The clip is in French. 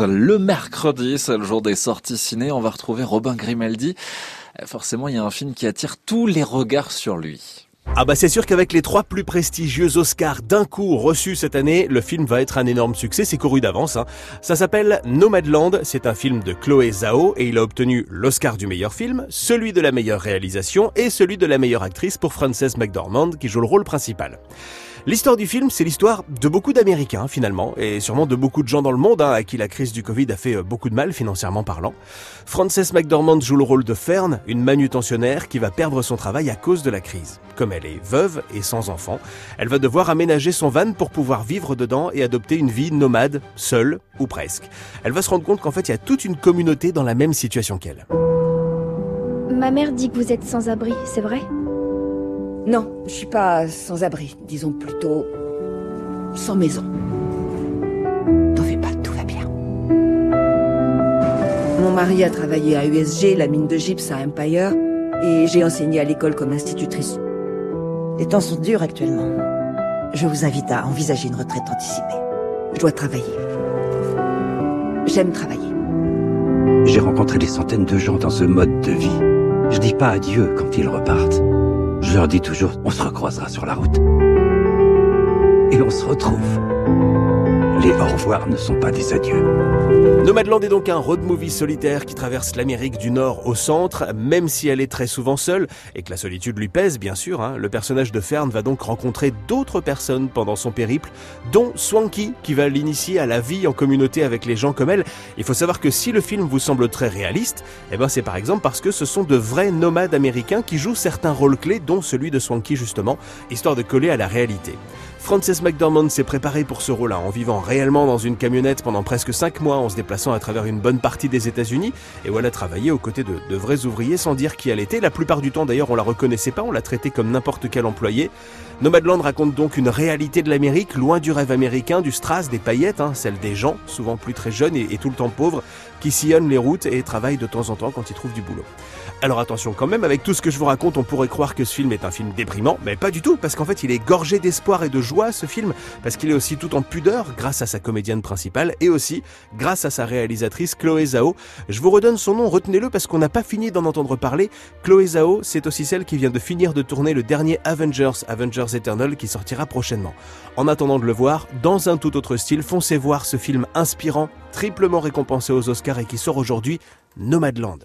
Le mercredi, c'est le jour des sorties ciné. On va retrouver Robin Grimaldi. Euh, forcément, il y a un film qui attire tous les regards sur lui. Ah bah c'est sûr qu'avec les trois plus prestigieux Oscars d'un coup reçus cette année, le film va être un énorme succès, c'est couru d'avance. Hein. Ça s'appelle Nomadland, c'est un film de Chloé Zhao et il a obtenu l'Oscar du meilleur film, celui de la meilleure réalisation et celui de la meilleure actrice pour Frances McDormand qui joue le rôle principal. L'histoire du film, c'est l'histoire de beaucoup d'Américains finalement, et sûrement de beaucoup de gens dans le monde hein, à qui la crise du Covid a fait euh, beaucoup de mal financièrement parlant. Frances McDormand joue le rôle de Fern, une manutentionnaire qui va perdre son travail à cause de la crise. Comme elle est veuve et sans enfant, elle va devoir aménager son van pour pouvoir vivre dedans et adopter une vie nomade, seule ou presque. Elle va se rendre compte qu'en fait il y a toute une communauté dans la même situation qu'elle. Ma mère dit que vous êtes sans abri, c'est vrai? Non, je suis pas sans abri, disons plutôt sans maison. T'en fais pas, tout va bien. Mon mari a travaillé à USG, la mine de gypse à Empire, et j'ai enseigné à l'école comme institutrice. Les temps sont durs actuellement. Je vous invite à envisager une retraite anticipée. Je dois travailler. J'aime travailler. J'ai rencontré des centaines de gens dans ce mode de vie. Je dis pas adieu quand ils repartent. Je leur dis toujours, on se recroisera sur la route. Et on se retrouve. Les au revoir ne sont pas des adieux. Nomadland est donc un road movie solitaire qui traverse l'Amérique du Nord au centre, même si elle est très souvent seule et que la solitude lui pèse, bien sûr. Hein. Le personnage de Fern va donc rencontrer d'autres personnes pendant son périple, dont Swanky, qui va l'initier à la vie en communauté avec les gens comme elle. Il faut savoir que si le film vous semble très réaliste, eh ben c'est par exemple parce que ce sont de vrais nomades américains qui jouent certains rôles clés, dont celui de Swanky justement, histoire de coller à la réalité. Frances McDormand s'est préparée pour ce rôle-là en vivant réellement dans une camionnette pendant presque 5 mois en se déplaçant à travers une bonne partie des États-Unis et où elle a travaillé aux côtés de, vrais ouvriers sans dire qui elle était. La plupart du temps d'ailleurs on la reconnaissait pas, on l'a traitée comme n'importe quel employé. Nomadland raconte donc une réalité de l'Amérique, loin du rêve américain, du strass, des paillettes, hein, celle des gens, souvent plus très jeunes et, et tout le temps pauvres, qui sillonnent les routes et travaillent de temps en temps quand ils trouvent du boulot. Alors attention quand même, avec tout ce que je vous raconte, on pourrait croire que ce film est un film déprimant, mais pas du tout, parce qu'en fait il est gorgé d'espoir et de ce film, parce qu'il est aussi tout en pudeur grâce à sa comédienne principale et aussi grâce à sa réalisatrice Chloé Zhao. Je vous redonne son nom, retenez-le parce qu'on n'a pas fini d'en entendre parler. Chloé Zhao, c'est aussi celle qui vient de finir de tourner le dernier Avengers, Avengers Eternal, qui sortira prochainement. En attendant de le voir, dans un tout autre style, foncez voir ce film inspirant, triplement récompensé aux Oscars et qui sort aujourd'hui, Nomadland.